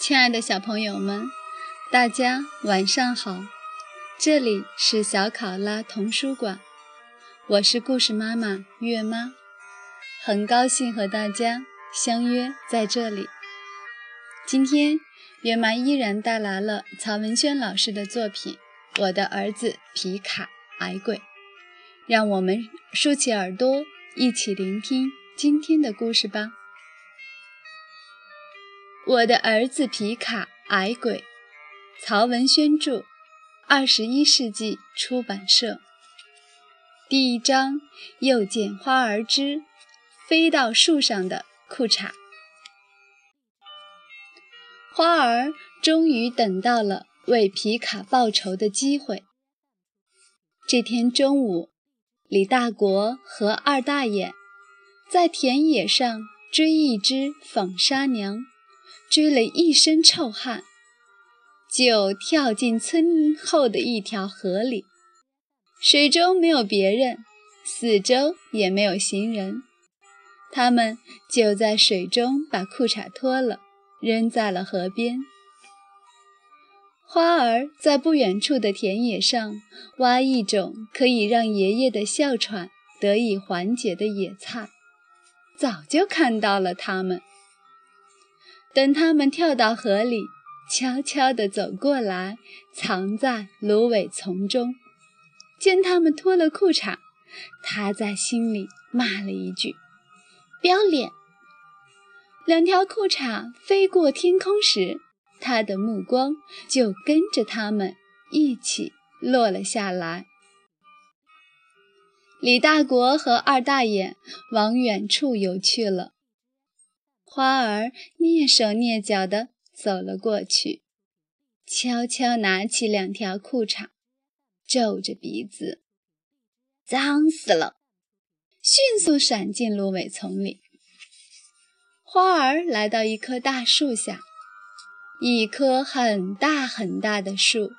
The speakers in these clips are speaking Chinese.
亲爱的小朋友们，大家晚上好！这里是小考拉童书馆，我是故事妈妈月妈，很高兴和大家相约在这里。今天月妈依然带来了曹文轩老师的作品《我的儿子皮卡矮鬼》，让我们竖起耳朵，一起聆听今天的故事吧。我的儿子皮卡矮鬼，曹文轩著，二十一世纪出版社。第一章：又见花儿枝，飞到树上的裤衩。花儿终于等到了为皮卡报仇的机会。这天中午，李大国和二大爷在田野上追一只纺纱娘。追了一身臭汗，就跳进村后的一条河里。水中没有别人，四周也没有行人。他们就在水中把裤衩脱了，扔在了河边。花儿在不远处的田野上挖一种可以让爷爷的哮喘得以缓解的野菜，早就看到了他们。等他们跳到河里，悄悄地走过来，藏在芦苇丛中。见他们脱了裤衩，他在心里骂了一句：“不要脸！”两条裤衩飞过天空时，他的目光就跟着他们一起落了下来。李大国和二大爷往远处游去了。花儿蹑手蹑脚地走了过去，悄悄拿起两条裤衩，皱着鼻子，脏死了，迅速闪进芦苇丛里。花儿来到一棵大树下，一棵很大很大的树，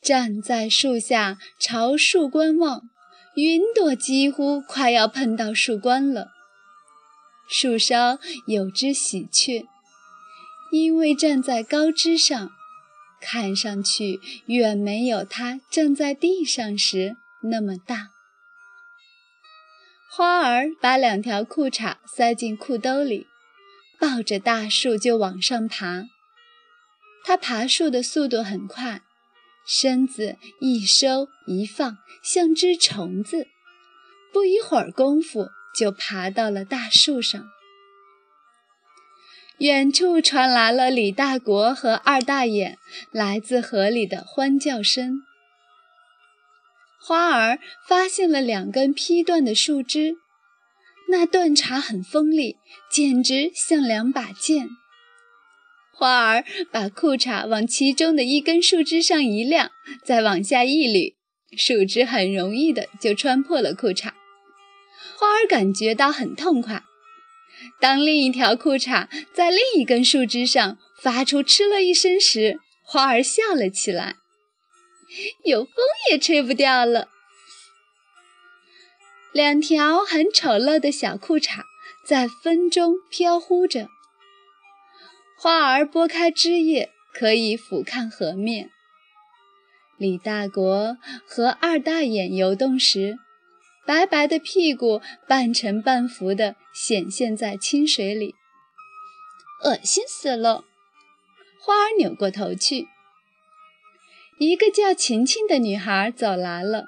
站在树下朝树观望，云朵几乎快要碰到树冠了。树梢有只喜鹊，因为站在高枝上，看上去远没有它站在地上时那么大。花儿把两条裤衩塞进裤兜里，抱着大树就往上爬。它爬树的速度很快，身子一收一放，像只虫子。不一会儿功夫。就爬到了大树上。远处传来了李大国和二大爷来自河里的欢叫声。花儿发现了两根劈断的树枝，那断茬很锋利，简直像两把剑。花儿把裤衩往其中的一根树枝上一晾，再往下一捋，树枝很容易的就穿破了裤衩。花儿感觉到很痛快。当另一条裤衩在另一根树枝上发出嗤了一声时，花儿笑了起来。有风也吹不掉了。两条很丑陋的小裤衩在风中飘忽着。花儿拨开枝叶，可以俯瞰河面。李大国和二大眼游动时。白白的屁股半沉半浮地显现在清水里，恶心死了！花儿扭过头去，一个叫晴晴的女孩走来了。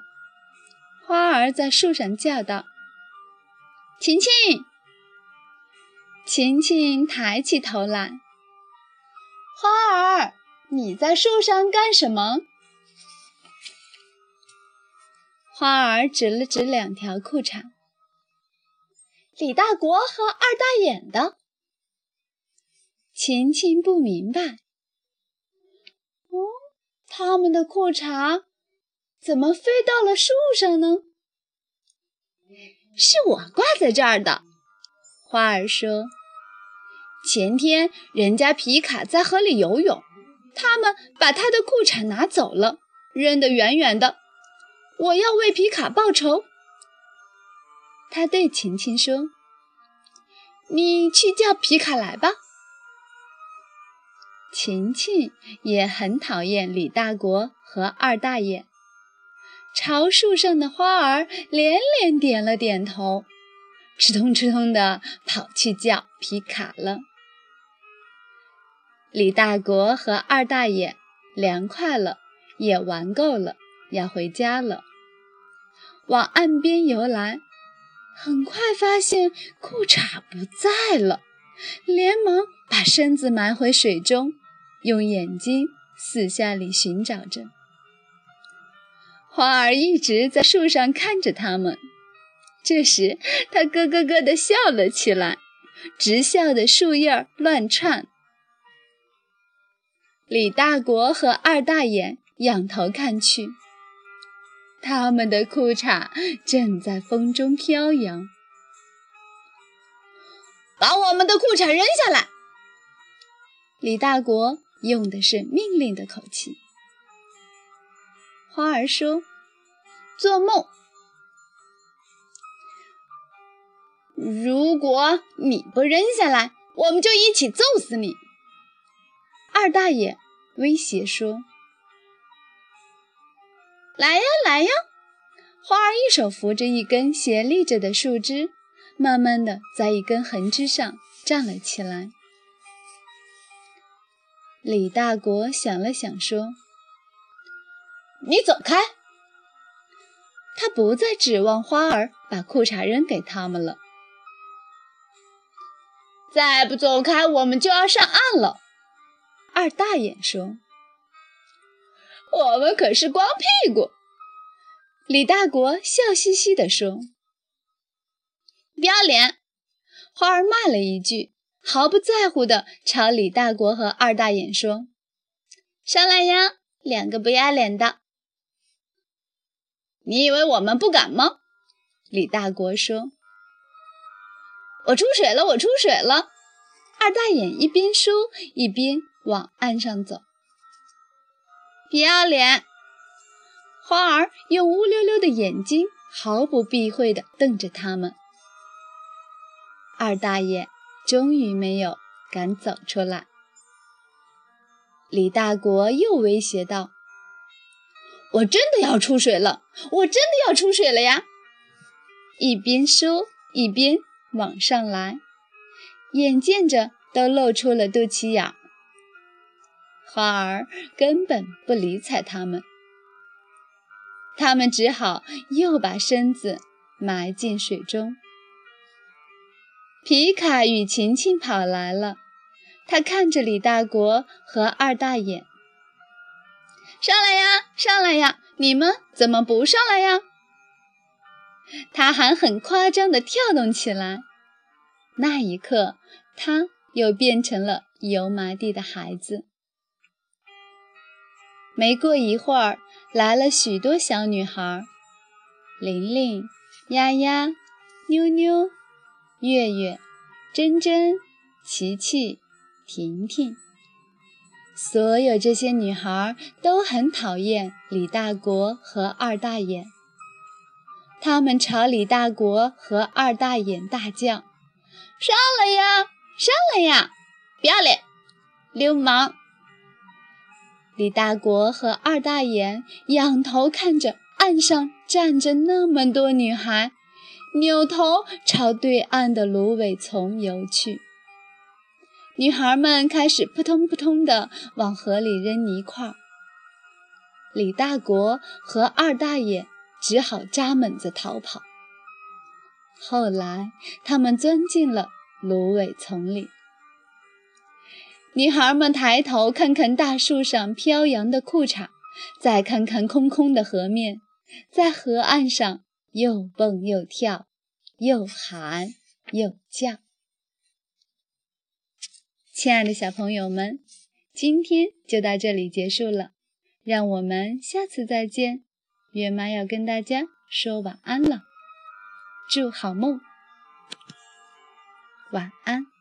花儿在树上叫道：“晴晴！”晴晴抬起头来：“花儿，你在树上干什么？”花儿指了指两条裤衩，李大国和二大眼的。琴琴不明白，哦，他们的裤衩怎么飞到了树上呢？是我挂在这儿的。花儿说：“前天人家皮卡在河里游泳，他们把他的裤衩拿走了，扔得远远的。”我要为皮卡报仇，他对晴晴说：“你去叫皮卡来吧。”琴琴也很讨厌李大国和二大爷。朝树上的花儿连连点了点头，吃通吃通的跑去叫皮卡了。李大国和二大爷凉快了，也玩够了，要回家了。往岸边游来，很快发现裤衩不在了，连忙把身子埋回水中，用眼睛四下里寻找着。花儿一直在树上看着他们，这时他咯咯咯地笑了起来，直笑得树叶乱窜。李大国和二大爷仰头看去，他们的裤衩正在风中飘扬。把我们的裤衩扔下来！李大国用的是命令的口气。花儿说：“做梦！如果你不扔下来，我们就一起揍死你！”二大爷威胁说：“来呀，来呀！”花儿一手扶着一根斜立着的树枝，慢慢的在一根横枝上站了起来。李大国想了想说。你走开！他不再指望花儿把裤衩扔给他们了。再不走开，我们就要上岸了。二大爷说：“我们可是光屁股。”李大国笑嘻嘻地说：“不要脸！”花儿骂了一句，毫不在乎地朝李大国和二大爷说：“上来呀，两个不要脸的！”你以为我们不敢吗？李大国说：“我出水了，我出水了。”二大眼一边说一边往岸上走。不要脸！花儿用乌溜溜的眼睛毫不避讳地瞪着他们。二大爷终于没有敢走出来。李大国又威胁道。我真的要出水了！我真的要出水了呀！一边说一边往上来，眼见着都露出了肚脐眼。花儿根本不理睬他们，他们只好又把身子埋进水中。皮卡与晴晴跑来了，他看着李大国和二大爷。上来呀，上来呀！你们怎么不上来呀？他还很夸张地跳动起来。那一刻，他又变成了油麻地的孩子。没过一会儿，来了许多小女孩：玲玲、丫丫、妞妞、月月、珍珍、琪琪、婷婷。所有这些女孩都很讨厌李大国和二大爷，他们朝李大国和二大爷大叫：“上来呀，上来呀，不要脸，流氓！”李大国和二大爷仰头看着岸上站着那么多女孩，扭头朝对岸的芦苇丛游去。女孩们开始扑通扑通地往河里扔泥块，李大国和二大爷只好扎猛子逃跑。后来，他们钻进了芦苇丛里。女孩们抬头看看大树上飘扬的裤衩，再看看空空的河面，在河岸上又蹦又跳，又喊又叫。亲爱的小朋友们，今天就到这里结束了，让我们下次再见。月妈要跟大家说晚安了，祝好梦，晚安。